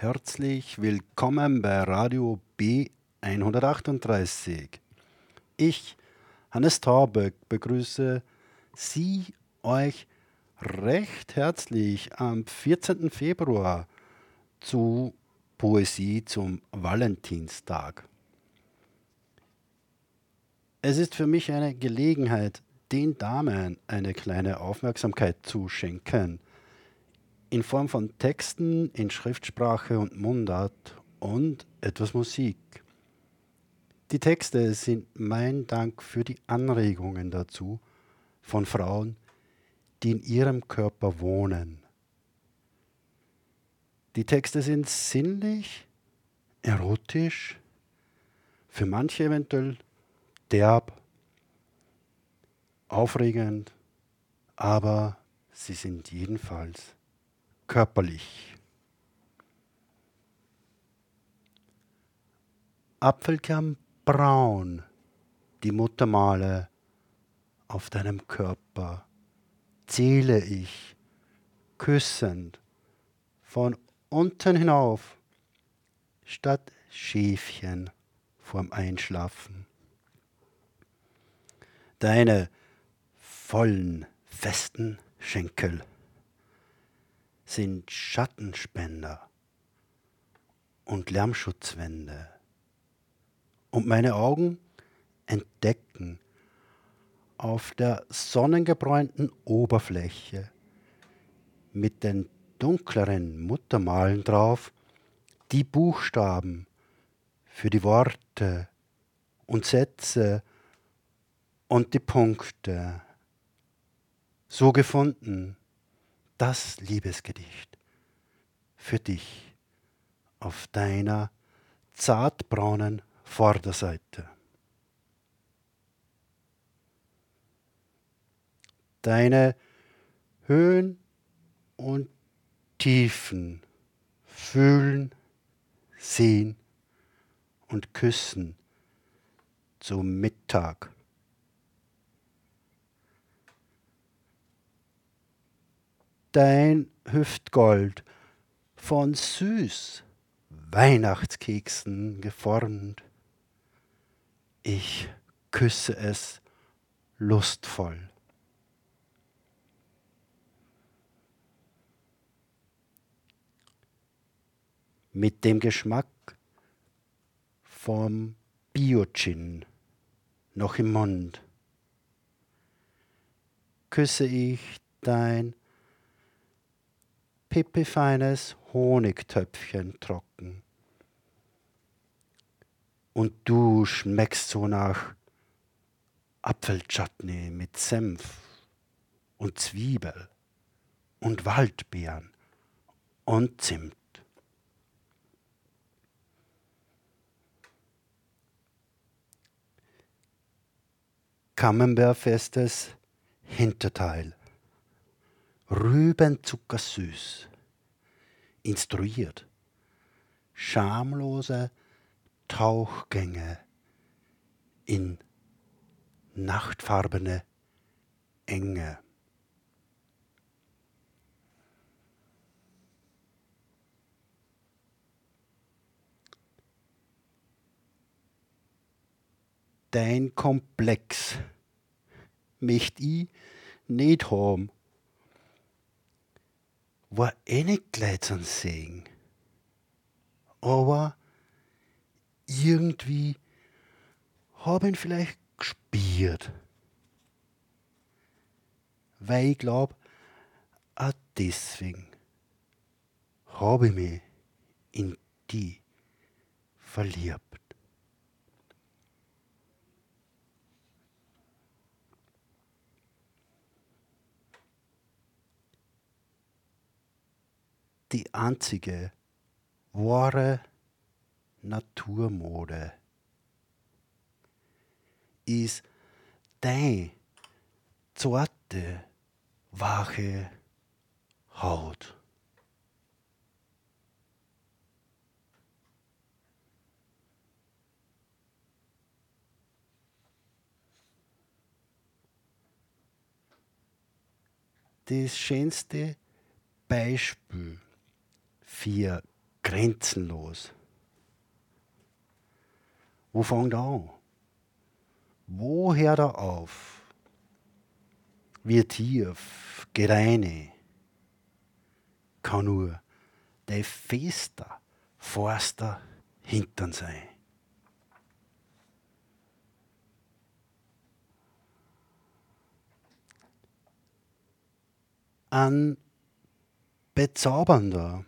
Herzlich willkommen bei Radio B138. Ich, Hannes Tauböck, begrüße Sie, euch recht herzlich am 14. Februar zu Poesie zum Valentinstag. Es ist für mich eine Gelegenheit, den Damen eine kleine Aufmerksamkeit zu schenken, in Form von Texten in Schriftsprache und Mundart und etwas Musik. Die Texte sind mein Dank für die Anregungen dazu von Frauen, die in ihrem Körper wohnen. Die Texte sind sinnlich, erotisch, für manche eventuell derb, aufregend, aber sie sind jedenfalls körperlich. Apfelkern braun, die Muttermale auf deinem Körper, zähle ich, küssend, von unten hinauf, statt Schäfchen vorm Einschlafen. Deine vollen, festen Schenkel sind Schattenspender und Lärmschutzwände. Und meine Augen entdecken auf der sonnengebräunten Oberfläche mit den dunkleren Muttermalen drauf die Buchstaben für die Worte und Sätze und die Punkte. So gefunden das Liebesgedicht für dich auf deiner zartbraunen Vorderseite. Deine Höhen und Tiefen fühlen, sehen und küssen zum Mittag dein Hüftgold von süß Weihnachtskeksen geformt. Ich küsse es lustvoll. Mit dem Geschmack vom Biogin noch im Mund küsse ich dein pippifeines Honigtöpfchen trocken. Und du schmeckst so nach Apfelchutney mit Senf und Zwiebel und Waldbeeren und Zimt. Camembert-festes Hinterteil. Rübenzuckersüß, instruiert, schamlose Tauchgänge in nachtfarbene Enge. Dein Komplex. Möcht i nicht haben war eh nicht gleich zum Segen. Aber irgendwie habe ich ihn vielleicht gespürt. Weil ich glaube, auch deswegen habe ich mich in die verliebt. Die einzige wahre Naturmode ist dein zarte, wache Haut. Das schönste Beispiel für grenzenlos. Wo fängt er an? Wo hört er auf? Wie tief, gereine, kann nur der fester, forster Hintern sein. Ein bezaubernder,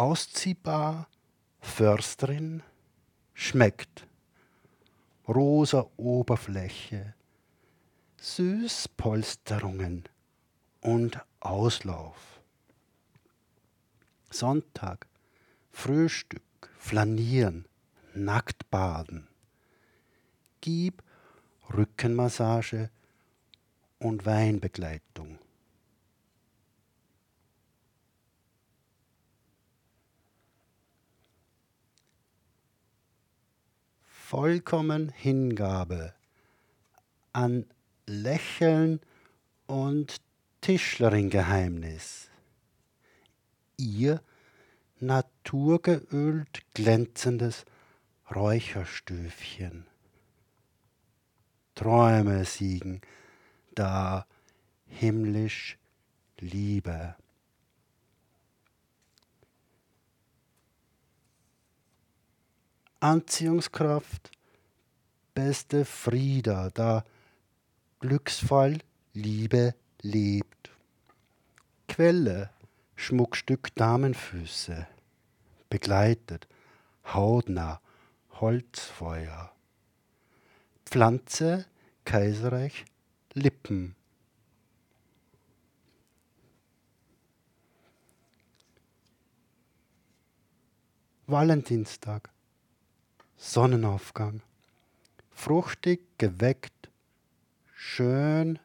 ausziehbar Försterin schmeckt rosa Oberfläche, Süßpolsterungen und Auslauf. Sonntag, Frühstück, Flanieren, Nacktbaden. Gib Rückenmassage und Weinbegleitung. Vollkommen Hingabe an Lächeln und Tischlerin-Geheimnis. Ihr naturgeölt glänzendes Räucherstöfchen. Träume siegen da himmlisch Liebe. Anziehungskraft, beste Frieda, da Glücksfall, Liebe lebt. Quelle, Schmuckstück Damenfüße, begleitet, hautnah, Holzfeuer. Pflanze, Kaiserreich, Lippen. Valentinstag. Sonnenaufgang. Fruchtig, geweckt, schön,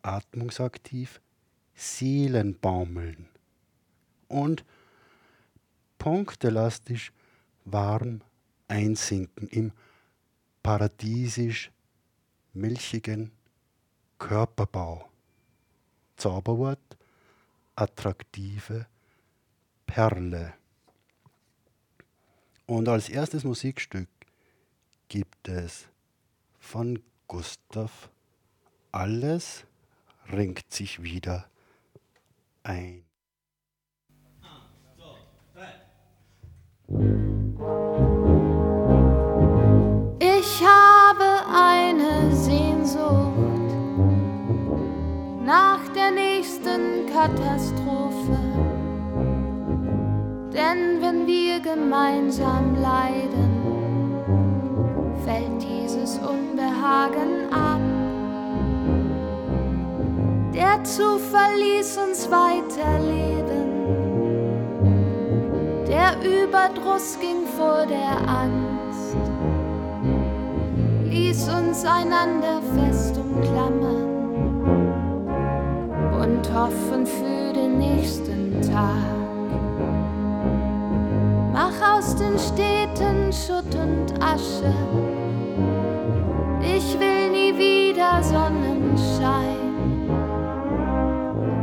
atmungsaktiv, Seelenbaumeln. Und punktelastisch warm einsinken im paradiesisch milchigen Körperbau. Zauberwort, attraktive Perle. Und als erstes Musikstück gibt es von Gustav Alles ringt sich wieder ein. Ich habe eine Sehnsucht nach der nächsten Katastrophe. Denn wenn wir gemeinsam leiden, fällt dieses Unbehagen ab. Der Zufall ließ uns weiterleben. Der Überdruss ging vor der Angst, ließ uns einander fest umklammern und hoffen für den nächsten Tag. Mach aus den Schutt und Asche. Ich will nie wieder Sonnenschein.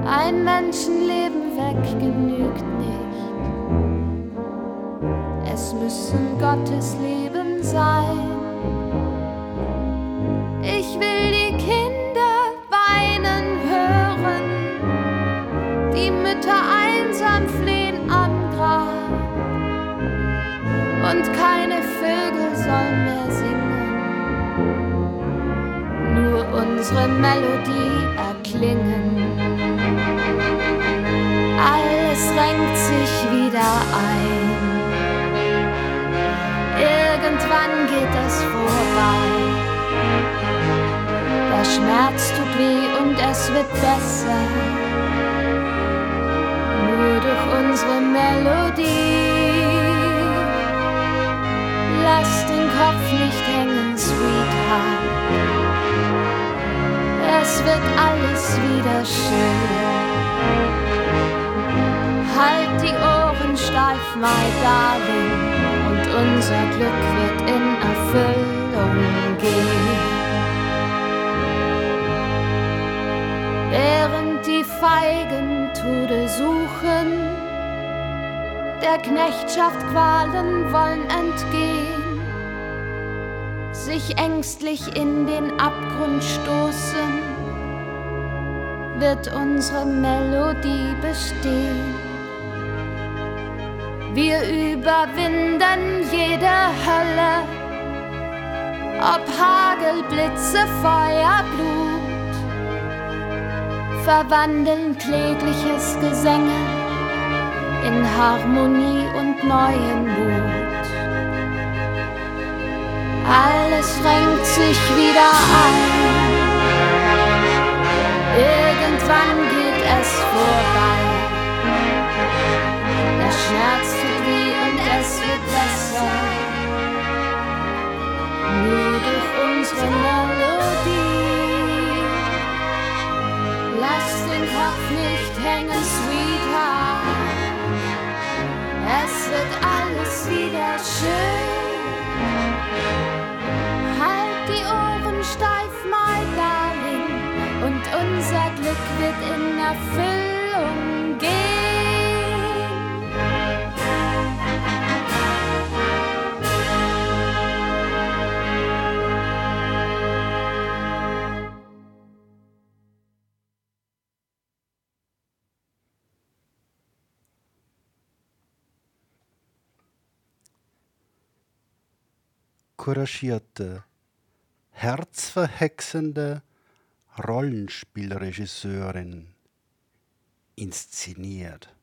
Ein Menschenleben weg genügt nicht. Es müssen Gottes Leben sein. Und keine Vögel sollen mehr singen. Nur unsere Melodie erklingen. Alles renkt sich wieder ein. Irgendwann geht es vorbei. Der Schmerz tut weh und es wird besser. Nur durch unsere Melodie. Lass den Kopf nicht hängen, Sweetheart. Es wird alles wieder schön. Halt die Ohren steif, my darling, und unser Glück wird in Erfüllung gehen. Während die Feigen Tode suchen, der Knechtschaft Qualen wollen entgehen, sich ängstlich in den Abgrund stoßen, wird unsere Melodie bestehen. Wir überwinden jede Hölle, ob Hagel, Blitze, Feuer, Blut, verwandeln klägliches Gesänge in Harmonie und neuen Mut. Alles renkt sich wieder ein, irgendwann geht es vorbei. Der Schmerz tut weh und es wird besser, nur durch unsere Melodie. Lass den Kopf nicht hängen, Sweetheart. Es wird alles wieder schön. Halt die Ohren steif, my darling, und unser Glück wird in Erfüllung gehen. Couragierte, herzverhexende Rollenspielregisseurin inszeniert.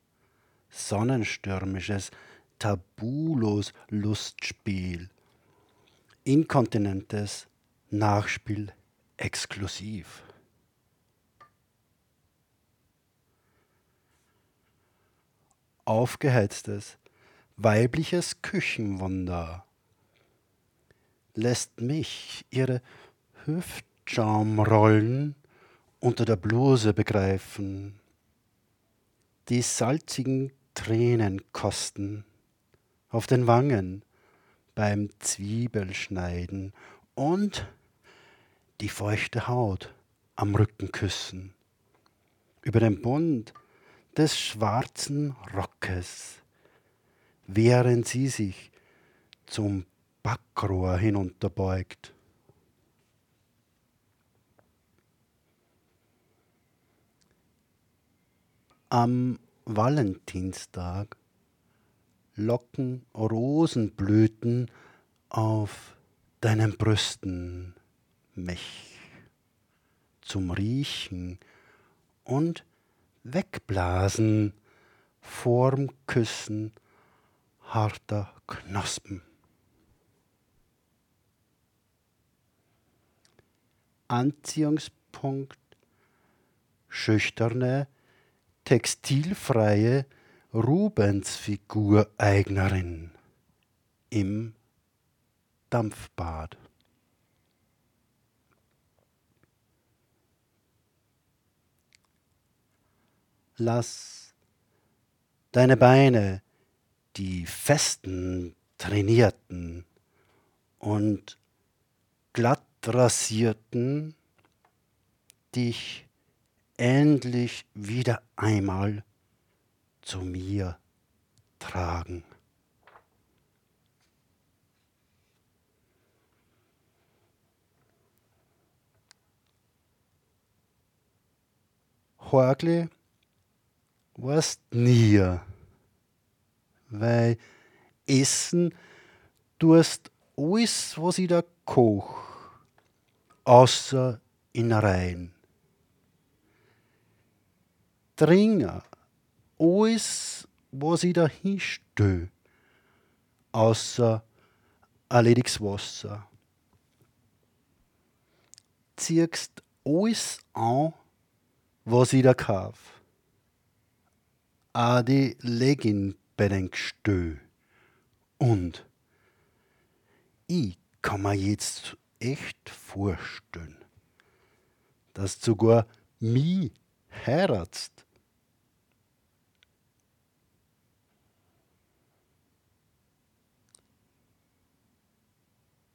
Sonnenstürmisches, tabulos Lustspiel. Inkontinentes Nachspiel exklusiv. Aufgeheiztes, weibliches Küchenwunder lässt mich ihre Hüftschaumrollen unter der Bluse begreifen, die salzigen Tränenkosten auf den Wangen beim Zwiebelschneiden und die feuchte Haut am Rücken küssen, über den Bund des schwarzen Rockes, während sie sich zum Backrohr hinunterbeugt. Am Valentinstag locken Rosenblüten auf deinen Brüsten mich zum Riechen und Wegblasen vorm Küssen harter Knospen. Anziehungspunkt schüchterne, textilfreie Rubensfigureignerin im Dampfbad. Lass deine Beine, die festen, trainierten und glatt rasierten, dich endlich wieder einmal zu mir tragen. Horgli warst nie, weil Essen tust alles, was ich da koch, außer Innereien. Trinken alles, was ich da hinstö, außer erlediges Wasser. Ziehst alles an, was ich da kauf. Auch die Legin bedenkstö. Und ich kann mir jetzt echt vorstellen, dass du sogar mich heiratst.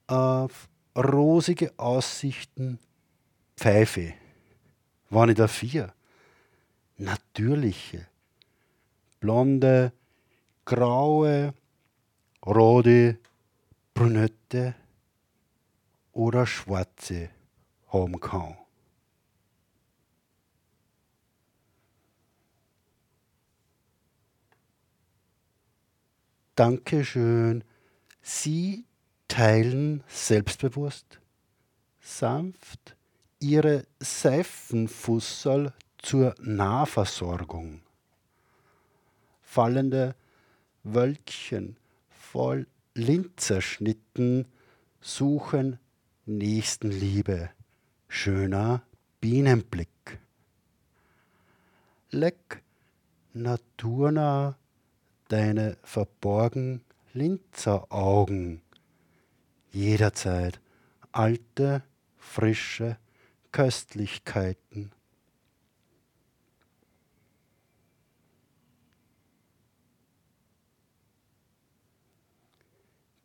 Auf rosige Aussichten Pfeife, war nicht dafür. Natürliche, blonde, graue, rote, brünette oder schwarze haben kann. Dankeschön. Sie teilen selbstbewusst, sanft ihre Seifenfussel zur Nahversorgung. Fallende Wölkchen voll Linzerschnitten suchen Nächstenliebe, schöner Bienenblick. Leck naturnah deine verborgen Linzeraugen, jederzeit alte, frische Köstlichkeiten.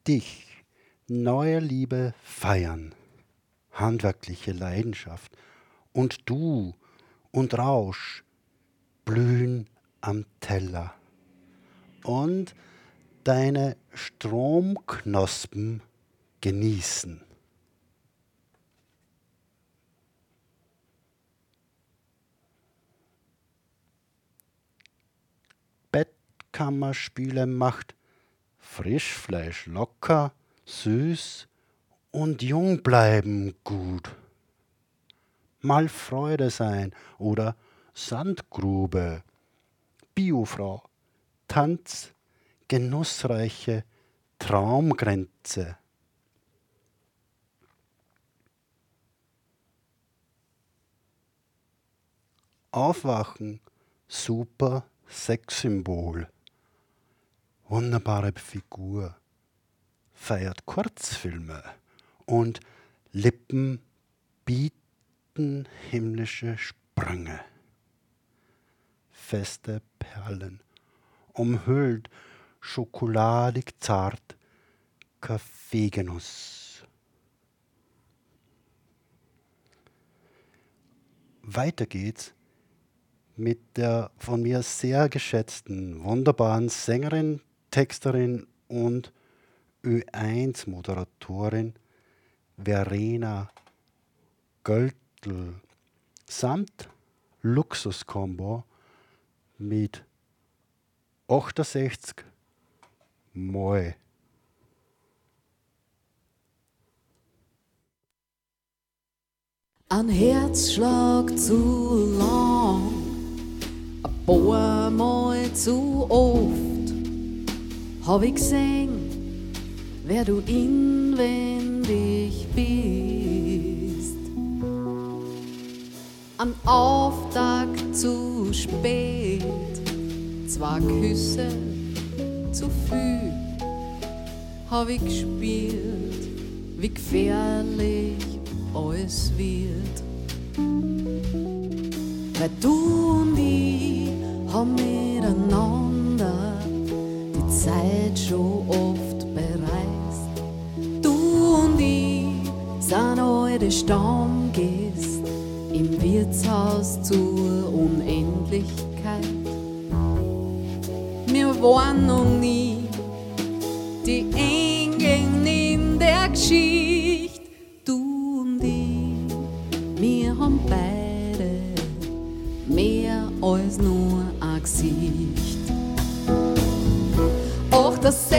Dich, neue Liebe feiern, handwerkliche Leidenschaft. Und du und Rausch blühen am Teller. Und deine Stromknospen genießen. Bettkammerspiele macht Frischfleisch locker, süß und jung bleiben gut. Mal Freude sein oder Sandgrube, Biofrau Tanz, genussreiche Traumgrenze. Aufwachen, super Sexsymbol. Wunderbare Figur. Feiert Kurzfilme und Lippen bieten himmlische Sprünge. Feste Perlen umhüllt, schokoladig zart, Kaffeegenuss. Weiter geht's mit der von mir sehr geschätzten, wunderbaren Sängerin, Texterin und Ö1-Moderatorin Verena Göltl samt Luxuskombo mit 68 Mal. Ein Herzschlag zu lang, ein paar Mal zu oft, hab ich gesehen, wer du inwendig bist. Ein Auftakt zu spät zwei Küsse zu viel hab ich gespielt, wie gefährlich alles wird. Weil du und ich haben miteinander die Zeit schon oft sind alte Stammgäste im Wirtshaus zur Unendlichkeit wir waren noch nie die Engel in der Geschichte. Du und ich, wir haben beide mehr als nur ein Gesicht. Auch das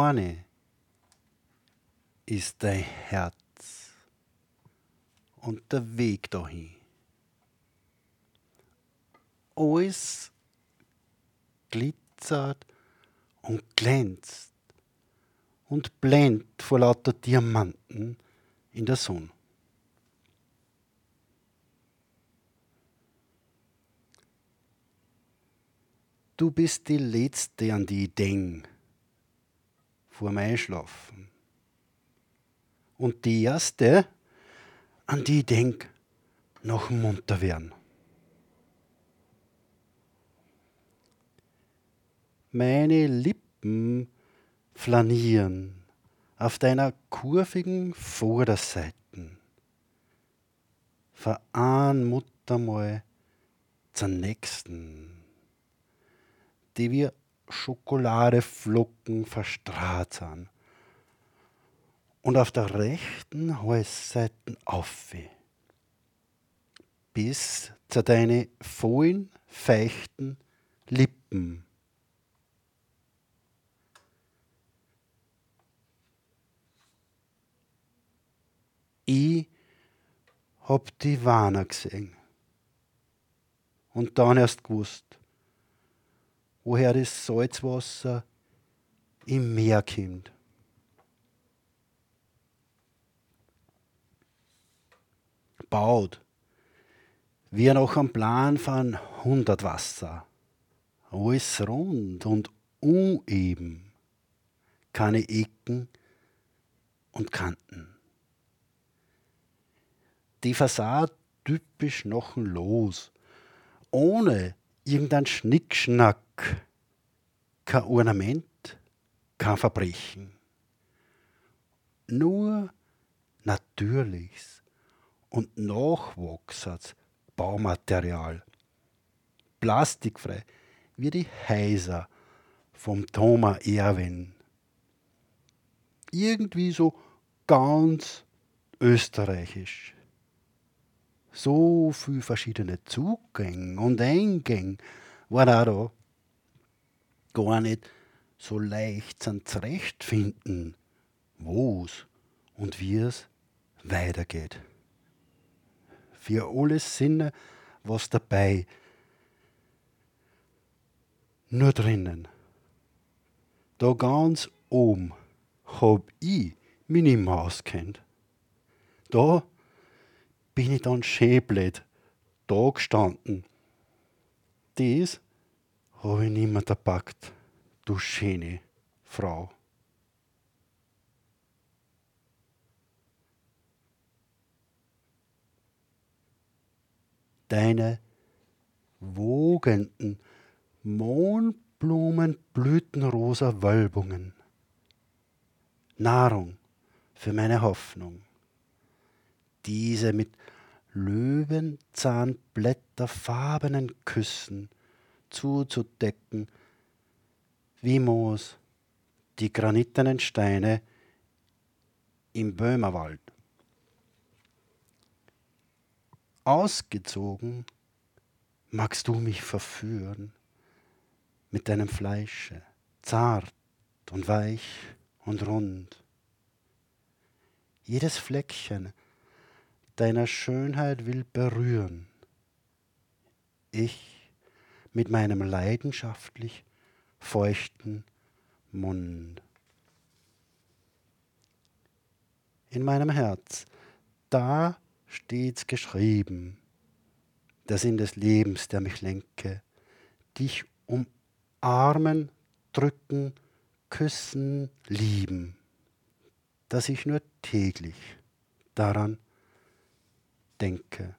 Storne ist dein Herz und der Weg dahin. Alles glitzert und glänzt und blendet vor lauter Diamanten in der Sonne. Du bist die Letzte, an die ich denk vor dem Einschlafen. Und die erste, an die ich denk, nach dem Munterwerden. Meine Lippen flanieren auf deiner kurvigen Vorderseiten. Veran Mutter mal zur nächsten, die wir Schokoladeflocken verstrahlt sind. Und auf der rechten Halsseite auf. Bis zu deine vollen, feuchten Lippen. Ich hab die Warner gesehen. Und dann erst gewusst, woher das Salzwasser im Meer kommt. Baut wie nach einem Plan von 100 Wasser. Alles rund und uneben. Keine Ecken und Kanten. Die Fassade typisch knochenlos, ohne irgendein Schnickschnack, kein Ornament, kein Verbrechen. Nur natürliches und nachwachsendes Baumaterial. Plastikfrei, wie die Häuser vom Thomas Erwin. Irgendwie so ganz österreichisch so viele verschiedene Zugänge und Eingänge waren auch da. Gar nicht so leicht zum Zurechtfinden, wo es und wie es weitergeht. Für alle Sinne was dabei. Nur drinnen. Da ganz oben hab ich meine Maus kennt. Da bin ich dann schön blöd da gestanden. Das habe ich nimmer gepackt, du schöne Frau. Deine wogenden, Mohnblumenblütenrosa Wölbungen. Nahrung für meine Hoffnung diese mit löwenzahnblätterfarbenen Küssen zuzudecken, wie Moos die granitenen Steine im Böhmerwald. Ausgezogen magst du mich verführen mit deinem Fleische, zart und weich und rund. Jedes Fleckchen deiner Schönheit will berühren. Ich mit meinem leidenschaftlich feuchten Mund. In meinem Herz, da steht's geschrieben, der Sinn des Lebens, der mich lenke, dich umarmen, drücken, küssen, lieben, dass ich nur täglich daran denke.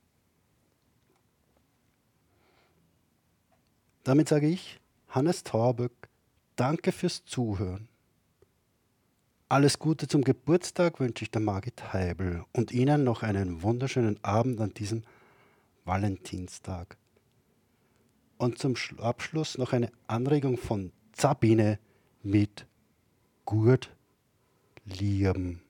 Damit sage ich, Hannes Torböck, danke fürs Zuhören. Alles Gute zum Geburtstag wünsche ich der Margit Heibel und Ihnen noch einen wunderschönen Abend an diesem Valentinstag. Und zum Abschluss noch eine Anregung von Sabine mit Gurt lieben.